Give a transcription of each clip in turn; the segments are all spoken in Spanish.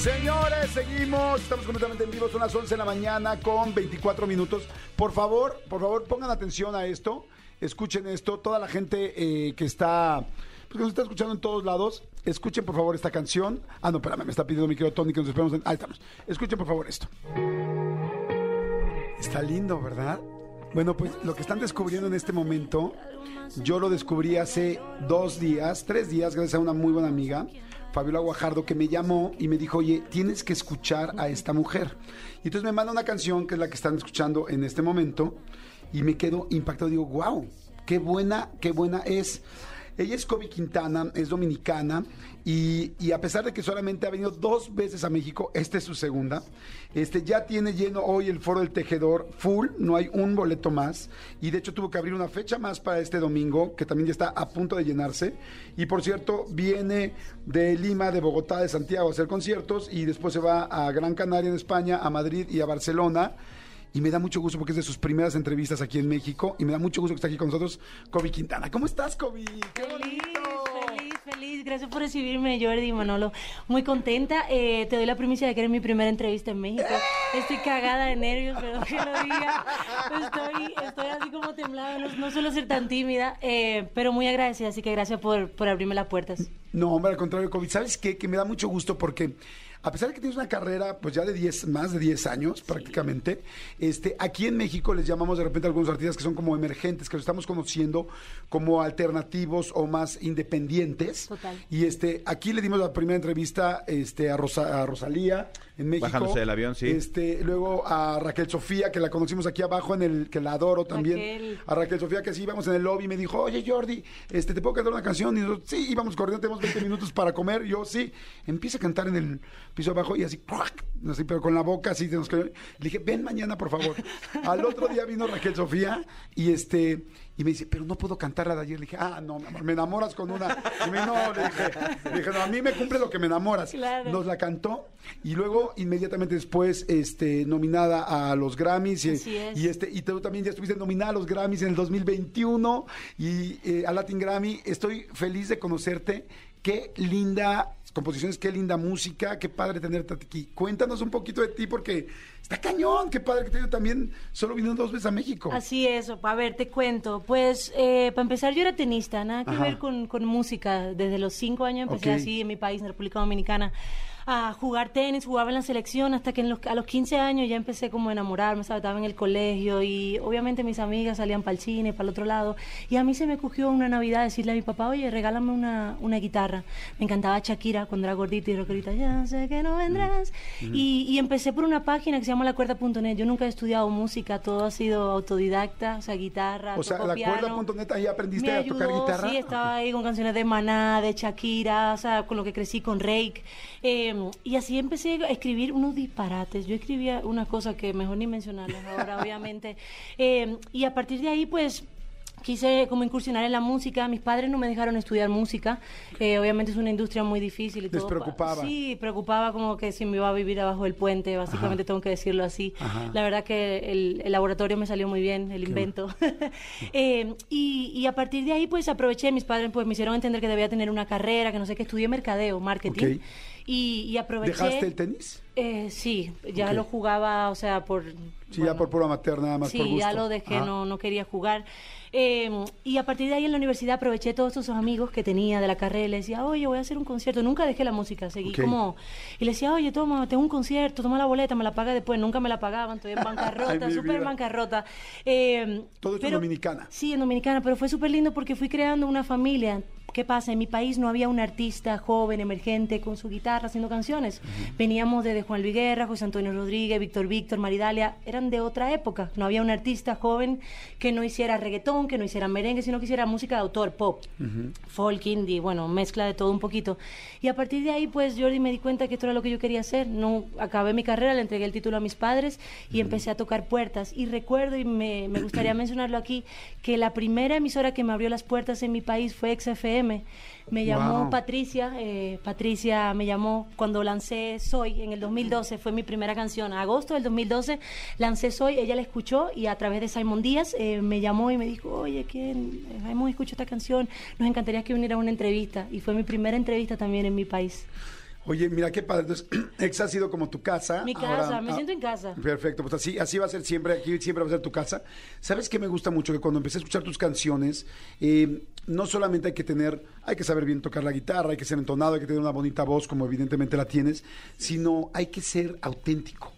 Señores, seguimos. Estamos completamente en vivo. Son las 11 de la mañana con 24 minutos. Por favor, por favor, pongan atención a esto. Escuchen esto. Toda la gente eh, que está. Pues que nos está escuchando en todos lados, escuchen por favor esta canción. Ah, no, espérame, me está pidiendo mi querido Tony que nos esperamos. En... Ahí estamos. Escuchen por favor esto. Está lindo, ¿verdad? Bueno, pues lo que están descubriendo en este momento, yo lo descubrí hace dos días, tres días, gracias a una muy buena amiga, Fabiola Guajardo, que me llamó y me dijo, oye, tienes que escuchar a esta mujer. Y entonces me manda una canción que es la que están escuchando en este momento y me quedo impactado. Digo, wow, qué buena, qué buena es. Ella es Kobe Quintana, es dominicana y, y, a pesar de que solamente ha venido dos veces a México, esta es su segunda, este, ya tiene lleno hoy el foro del tejedor full, no hay un boleto más y de hecho tuvo que abrir una fecha más para este domingo que también ya está a punto de llenarse. Y por cierto viene de Lima, de Bogotá, de Santiago a hacer conciertos y después se va a Gran Canaria en España, a Madrid y a Barcelona y me da mucho gusto porque es de sus primeras entrevistas aquí en México y me da mucho gusto que está aquí con nosotros Kobe Quintana. ¿Cómo estás, Kobe? ¡Qué feliz, Feliz, feliz. Gracias por recibirme, Jordi y Manolo. Muy contenta. Eh, te doy la primicia de que eres mi primera entrevista en México. Estoy cagada de nervios, pero que lo diga. Estoy, estoy así como temblada. No, no suelo ser tan tímida, eh, pero muy agradecida. Así que gracias por, por abrirme las puertas. No, hombre, al contrario, Kobe. ¿Sabes qué? Que me da mucho gusto porque a pesar de que tienes una carrera pues ya de 10, más de 10 años prácticamente, este, aquí en México les llamamos de repente a algunos artistas que son como emergentes, que los estamos conociendo como alternativos o más independientes. Total. Y este, aquí le dimos la primera entrevista este, a, Rosa, a Rosalía en México. Bajándose del avión, sí. Este, luego a Raquel Sofía, que la conocimos aquí abajo en el, que la adoro también. Raquel. A Raquel Sofía, que sí íbamos en el lobby, me dijo, oye Jordi, este, ¿te puedo cantar una canción? Y nosotros, sí, íbamos corriendo, tenemos 20 minutos para comer. Yo, sí. Empieza a cantar en el piso abajo y así, así pero con la boca así. Nos. Le dije, ven mañana, por favor. Al otro día vino Raquel Sofía y este y me dice, pero no puedo cantar la de ayer. Le dije, ah, no, mi amor, me enamoras con una. Y me no, le dije, le dije, no, a mí me cumple lo que me enamoras. Claro. Nos la cantó y luego inmediatamente después este, nominada a los Grammys. Y, Así es. y, este, y tú también ya estuviste nominada a los Grammys en el 2021 y eh, a Latin Grammy. Estoy feliz de conocerte. Qué linda composiciones, qué linda música, qué padre tenerte aquí. Cuéntanos un poquito de ti porque está cañón, qué padre que te también solo vino dos veces a México. Así es, a ver, te cuento. Pues, eh, para empezar, yo era tenista, nada que Ajá. ver con, con música. Desde los cinco años empecé así en mi país, en República Dominicana, a jugar tenis, jugaba en la selección, hasta que en los- a los 15 años ya empecé como a enamorarme, ¿sabes? estaba en el colegio y obviamente mis amigas salían para el cine, para el otro lado. Y a mí se me cogió una Navidad decirle a mi papá, oye, regálame una, una guitarra. Me encantaba Shakira cuando era gordita y rockerita, ya sé que no vendrás. y, y empecé por una página que se llama lacuerda.net. Yo nunca he estudiado música, todo ha sido autodidacta, o sea, guitarra. o sea, toco la piano. cuerda.net ahí aprendiste Me a tocar guitarra. Sí, estaba ahí con canciones de Maná, de Shakira, o sea, con lo que crecí con Rake. Eh, y así empecé a escribir unos disparates. Yo escribía una cosa que mejor ni mencionarlas ahora, obviamente. Eh, y a partir de ahí, pues quise como incursionar en la música. Mis padres no me dejaron estudiar música. Eh, obviamente es una industria muy difícil y Les todo. preocupaba. Sí, preocupaba como que si me iba a vivir abajo del puente, básicamente tengo que decirlo así. Ajá. La verdad que el, el laboratorio me salió muy bien, el invento. Eh, y, y a partir de ahí, pues aproveché, mis padres pues me hicieron entender que debía tener una carrera, que no sé qué, estudié mercadeo, marketing. Y aproveché. ¿Dejaste el tenis? Eh, sí, ya lo jugaba, o sea, por... Sí, ya por puro amateur, nada más Sí, por gusto. ya lo dejé, Ajá. no, no quería jugar. Eh, y a partir de ahí en la universidad aproveché todos esos amigos que tenía de la carrera y le decía, oye, voy a hacer un concierto. Nunca dejé la música, seguí como... Y le decía, oye, toma, tengo un concierto, toma la boleta, me la paga después. Nunca me la pagaban, estoy en bancarrota, súper en bancarrota. Eh, Todo esto en Dominicana. Sí, en Dominicana, pero fue súper lindo porque fui creando una familia ¿qué pasa? En mi país no había un artista joven, emergente, con su guitarra haciendo canciones. Veníamos de Juan Luis Guerra, José Antonio Rodríguez, Víctor Víctor, Maridalia, eran de otra época. No había un artista joven que no hiciera reggaetón, que no hiciera merengue, sino que hiciera música de autor, pop, folk, indie, bueno, mezcla de todo un poquito. Y a partir de ahí, pues Jordi me di cuenta que esto era lo que yo quería hacer. No acabé mi carrera, le entregué el título a mis padres y empecé a tocar puertas. Y recuerdo, y me, me gustaría mencionarlo aquí, que la primera emisora que me abrió las puertas en mi país fue XFM. Me llamó Wow. Patricia, eh, Patricia me llamó cuando lancé Soy en el 2012, fue mi primera canción. A agosto del 2012 lancé Soy, ella la escuchó y a través de Simon Díaz eh, me llamó y me dijo, oye, que hemos escuchado esta canción, nos encantaría que viniera a una entrevista. Y fue mi primera entrevista también en mi país. Oye, mira qué padre. Entonces, Exa ha sido como tu casa. Mi casa, me siento en casa. Perfecto, pues así, así va a ser siempre, aquí siempre va a ser tu casa. ¿Sabes qué me gusta mucho? Que cuando empecé a escuchar tus canciones, eh, no solamente hay que tener, hay que saber bien tocar la guitarra, hay que ser entonado, hay que tener una bonita voz, como evidentemente la tienes, sino hay que ser auténtico.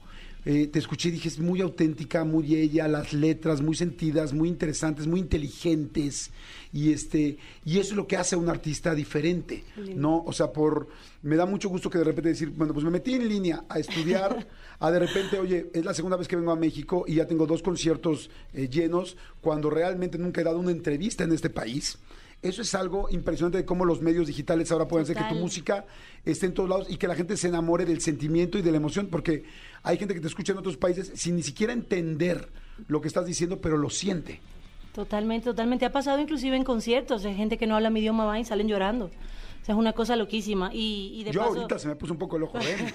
Eh, te escuché y dije, es muy auténtica, muy ella, las letras muy sentidas, muy interesantes, muy inteligentes. Y este, y eso es lo que hace a un artista diferente, ¿no? O sea, por me da mucho gusto que de repente decir, bueno, pues me metí en línea a estudiar, a de repente, oye, es la segunda vez que vengo a México y ya tengo dos conciertos eh, llenos, cuando realmente nunca he dado una entrevista en este país. Eso es algo impresionante de cómo los medios digitales ahora pueden hacer que tu música esté en todos lados y que la gente se enamore del sentimiento y de la emoción, porque hay gente que te escucha en otros países sin ni siquiera entender lo que estás diciendo, pero lo siente. Totalmente, totalmente. Ha pasado inclusive en conciertos de gente que no habla mi idioma va y salen llorando. O sea, es una cosa loquísima. Y, y de Yo paso... ahorita se me puso un poco el ojo verde.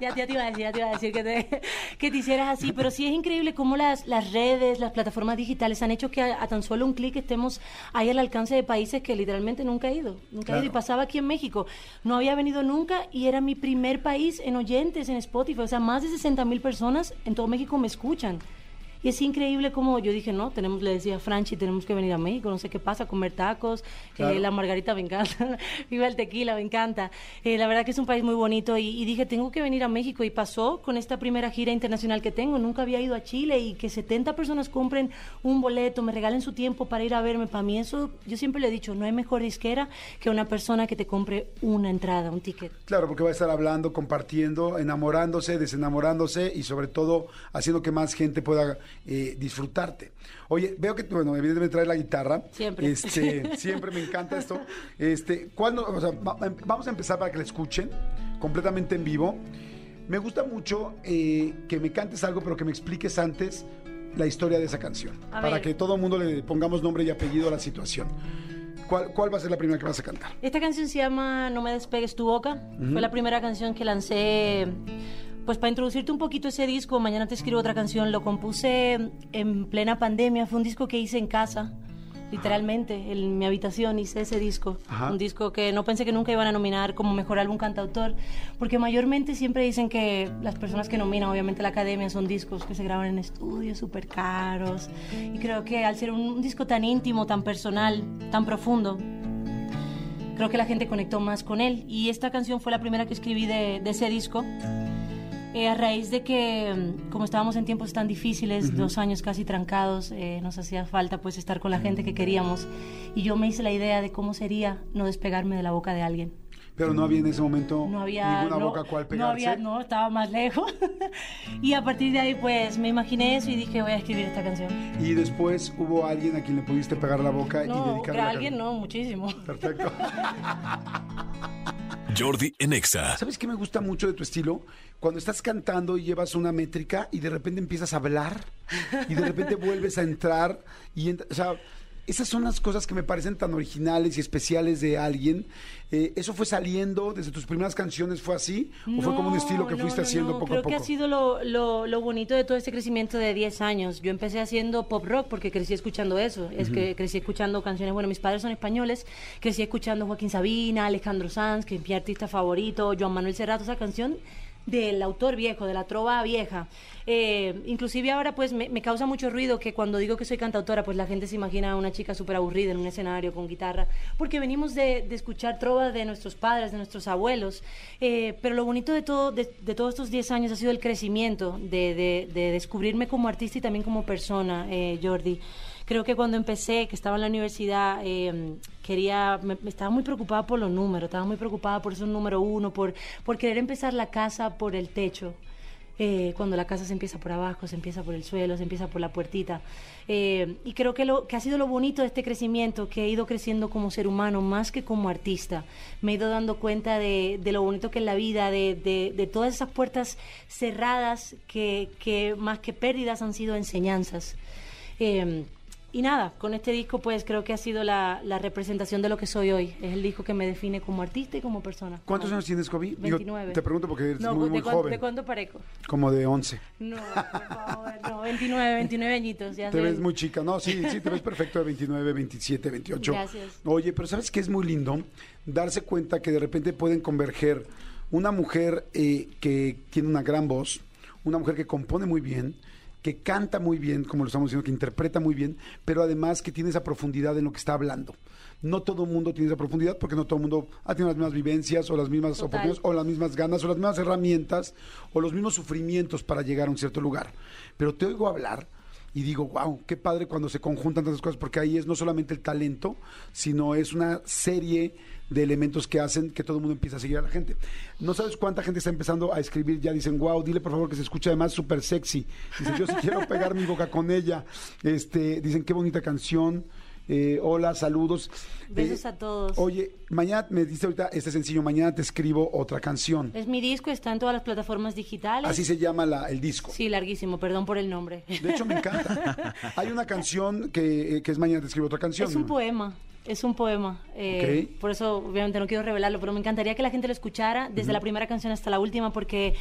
Ya, ya te iba a decir, ya te iba a decir que te, que te hicieras así, pero sí es increíble cómo las, las redes, las plataformas digitales han hecho que a, a tan solo un clic estemos ahí al alcance de países que literalmente nunca he ido, nunca he ido. Y Claro. pasaba aquí en México, no había venido nunca y era mi primer país en oyentes en Spotify, o sea, más de 60 mil personas en todo México me escuchan. Y es increíble como yo dije, no, tenemos, le decía a Franchi, tenemos que venir a México, no sé qué pasa, comer tacos, Claro. eh, la margarita me encanta, viva el tequila, me encanta. Eh, la verdad que es un país muy bonito y, y dije, tengo que venir a México y pasó con esta primera gira internacional que tengo, nunca había ido a Chile y que 70 personas compren un boleto, me regalen su tiempo para ir a verme, para mí eso, yo siempre le he dicho, no hay mejor disquera que una persona que te compre una entrada, un ticket. Claro, porque va a estar hablando, compartiendo, enamorándose, desenamorándose y sobre todo haciendo que más gente pueda eh, disfrutarte. Oye, veo que, bueno, evidentemente trae la guitarra. Siempre. Este, siempre me encanta esto. Este, ¿cuándo, o sea, va- em- vamos a empezar para que la escuchen completamente en vivo. Me gusta mucho eh, que me cantes algo, pero que me expliques antes la historia de esa canción. A para ver. que todo el mundo le pongamos nombre y apellido a la situación. ¿Cuál, ¿Cuál va a ser la primera que vas a cantar? Esta canción se llama No me despegues tu boca. Fue la primera canción que lancé, pues para introducirte un poquito ese disco. Mañana te escribo otra canción. Lo compuse en plena pandemia. Fue un disco que hice en casa, literalmente, en mi habitación hice ese disco. Ajá. Un disco que no pensé que nunca iban a nominar como mejor álbum cantautor, porque mayormente siempre dicen que las personas que nominan, obviamente la academia, son discos que se graban en estudios súper caros. Y creo que al ser un, un disco tan íntimo, tan personal, tan profundo, creo que la gente conectó más con él. Y esta canción fue la primera que escribí de, de ese disco. Eh, a raíz de que, mm, como estábamos en tiempos tan difíciles, dos años casi trancados, eh, nos hacía falta pues estar con la gente que queríamos. Y yo me hice la idea de cómo sería no despegarme de la boca de alguien. Pero no había en ese momento No había... ninguna no, boca cual no pegarse. había, no, estaba más lejos. y a partir de ahí pues me imaginé eso y dije voy a escribir esta canción. Y después hubo alguien a quien le pudiste pegar la boca y No, dedicarle que la alguien no, muchísimo. Perfecto. Jordi en Exa. ¿Sabes qué me gusta mucho de tu estilo? Cuando estás cantando y llevas una métrica y de repente empiezas a hablar y de repente vuelves a entrar y ent- o sea, esas son las cosas que me parecen tan originales y especiales de alguien. Eh, ¿Eso fue saliendo desde tus primeras canciones? ¿Fue así? ¿O fue como un estilo que no, fuiste no, haciendo poco Creo a poco? que ha sido lo, lo, lo bonito de todo este crecimiento de 10 años. Yo empecé haciendo pop rock porque crecí escuchando eso. Es que crecí escuchando canciones, bueno, mis padres son españoles, crecí escuchando Joaquín Sabina, Alejandro Sanz, que es mi artista favorito, Joan Manuel Serrato, esa canción del autor viejo, de la trova vieja. Eh, inclusive ahora pues me, causa mucho ruido que cuando digo que soy cantautora pues la gente se imagina a una chica súper aburrida en un escenario con guitarra, porque venimos de, escuchar trova de nuestros padres, de nuestros abuelos, Eh, pero lo bonito de, todo, de, todos estos 10 años ha sido el crecimiento, de descubrirme como artista y también como persona, eh, Jordi. Creo que cuando empecé, que estaba en la universidad, eh, quería, me, estaba muy preocupada por los números, estaba muy preocupada por ser un número uno, por, por querer empezar la casa por el techo. Eh, cuando la casa se empieza por abajo, se empieza por el suelo, se empieza por la puertita. Eh, y creo que, lo, que ha sido lo bonito de este crecimiento, que he ido creciendo como ser humano más que como artista. Me he ido dando cuenta de, de lo bonito que es la vida, de, de, de todas esas puertas cerradas que, que más que pérdidas han sido enseñanzas. Eh, y nada, con este disco pues creo que ha sido la, la, representación de lo que soy hoy. Es el disco que me define como artista y como persona. ¿Cuántos años tienes, Kobe? 29. Digo, te pregunto porque eres no, muy, ¿de muy cuánto, joven. ¿De cuánto parezco? Como de 11. No, por favor, no, 29, 29 añitos. Ya Te ves muy chica. No, sí, sí, te ves perfecto de 29, 27, 28. Gracias. Oye, pero ¿sabes qué es muy lindo? Darse cuenta que de repente pueden converger una mujer eh, que tiene una gran voz, una mujer que compone muy bien, que canta muy bien, como lo estamos diciendo, que interpreta muy bien, pero además que tiene esa profundidad en lo que está hablando. No todo el mundo tiene esa profundidad porque no todo el mundo ha tenido las mismas vivencias o las mismas Total. oportunidades o las mismas ganas o las mismas herramientas o los mismos sufrimientos para llegar a un cierto lugar. Pero te oigo hablar y digo, wow, qué padre cuando se conjuntan tantas cosas, porque ahí es no solamente el talento, sino es una serie de elementos que hacen que todo el mundo empiece a seguir a la gente. No sabes cuánta gente está empezando a escribir, ya dicen, wow, dile por favor que se escucha además súper sexy. Dicen, yo sí quiero pegar mi boca con ella. Este, dicen, qué bonita canción. Eh, hola, saludos. Besos Eh, a todos. Oye, mañana me diste ahorita este sencillo, mañana te escribo otra canción. Es mi disco, está en todas las plataformas digitales. Así se llama la- el disco. Sí, larguísimo, perdón por el nombre. De hecho, me encanta. Hay una canción que, eh, que es Mañana te escribo otra canción. Es un poema, es un poema. Eh, Ok. Por eso, obviamente, no quiero revelarlo, pero me encantaría que la gente lo escuchara desde la primera canción hasta la última, porque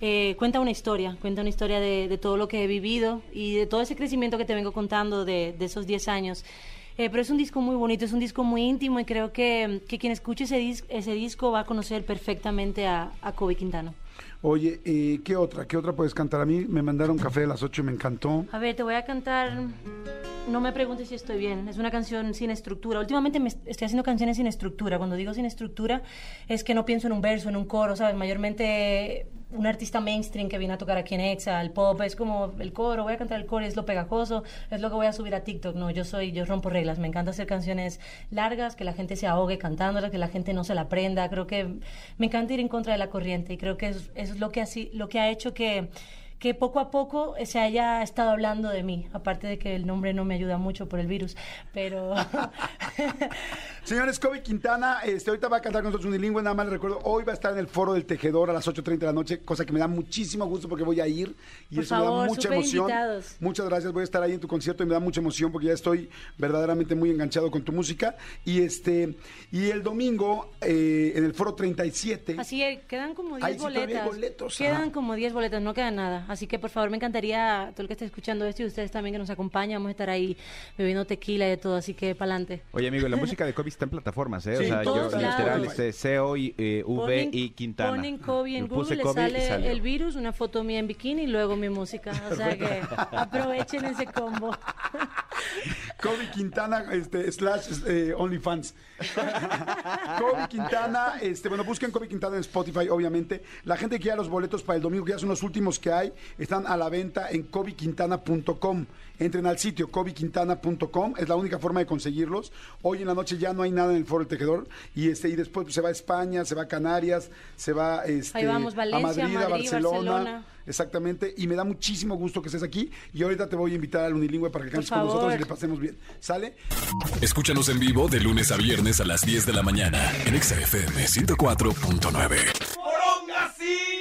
eh, cuenta una historia, cuenta una historia de, de todo lo que he vivido y de todo ese crecimiento que te vengo contando de, de esos 10 años. Eh, pero es un disco muy bonito, es un disco muy íntimo y creo que, que quien escuche ese, dis- ese disco va a conocer perfectamente a, a Kobe Quintano. Oye, eh, ¿qué otra? ¿Qué otra puedes cantar? A mí me mandaron café a las 8 y me encantó. A ver, te voy a cantar. No me preguntes si estoy bien. Es una canción sin estructura. Últimamente me est- estoy haciendo canciones sin estructura. Cuando digo sin estructura, es que no pienso en un verso, en un coro, ¿sabes? Mayormente un artista mainstream que viene a tocar aquí en Exa, el pop, es como el coro, voy a cantar el coro, es lo pegajoso, es lo que voy a subir a TikTok. No, yo soy, yo rompo reglas. Me encanta hacer canciones largas, que la gente se ahogue cantándolas, que la gente no se la aprenda. Creo que me encanta ir en contra de la corriente y creo que eso, eso es lo que, así, lo que ha hecho que que poco a poco se haya estado hablando de mí, aparte de que el nombre no me ayuda mucho por el virus, pero Señores, Kobe Quintana, este, ahorita va a cantar con nosotros unilingüe, nada más les recuerdo, hoy va a estar en el Foro del Tejedor a las 8.30 de la noche, cosa que me da muchísimo gusto porque voy a ir y Por eso me da mucha emoción. invitados. Muchas gracias, voy a estar ahí en tu concierto y me da mucha emoción porque ya estoy verdaderamente muy enganchado con tu música. Y este y el domingo eh, en el Foro 37. así es, quedan como 10 Ahí sí todavía hay boletas. boletos, quedan ajá. como 10 boletas, no queda nada. Así que por favor, me encantaría, todo el que esté escuchando esto y ustedes también que nos acompañan, vamos a estar ahí bebiendo tequila y de todo, así que para adelante. Oye, amigo, la música de Kobe está en plataformas, ¿eh? Sí, o sea, yo literal, este, CO y eh, V y Quintana. Ponen Kobe en Google, le Kobe sale el virus, una foto mía en bikini y luego mi música. O sea que aprovechen ese combo. Kobe Quintana, este, slash eh, OnlyFans. Kobe Quintana, este, bueno, busquen Kobe Quintana en Spotify, obviamente. La gente que quiera los boletos para el domingo, que ya son los últimos que hay, están a la venta en kobequintana.com. Entren al sitio kobequintana.com, es la única forma de conseguirlos. Hoy en la noche ya no hay nada en el Foro del Tejedor y este y después pues, se va a España, se va a Canarias, se va este, Ahí vamos, a Valencia, Madrid, a Madrid, Barcelona. Barcelona. Exactamente, y me da muchísimo gusto que estés aquí y ahorita te voy a invitar al Unilingüe para que cantes con nosotros y le pasemos bien. ¿Sale? Escúchanos en vivo de lunes a viernes a las 10 de la mañana en Exa FM 104.9.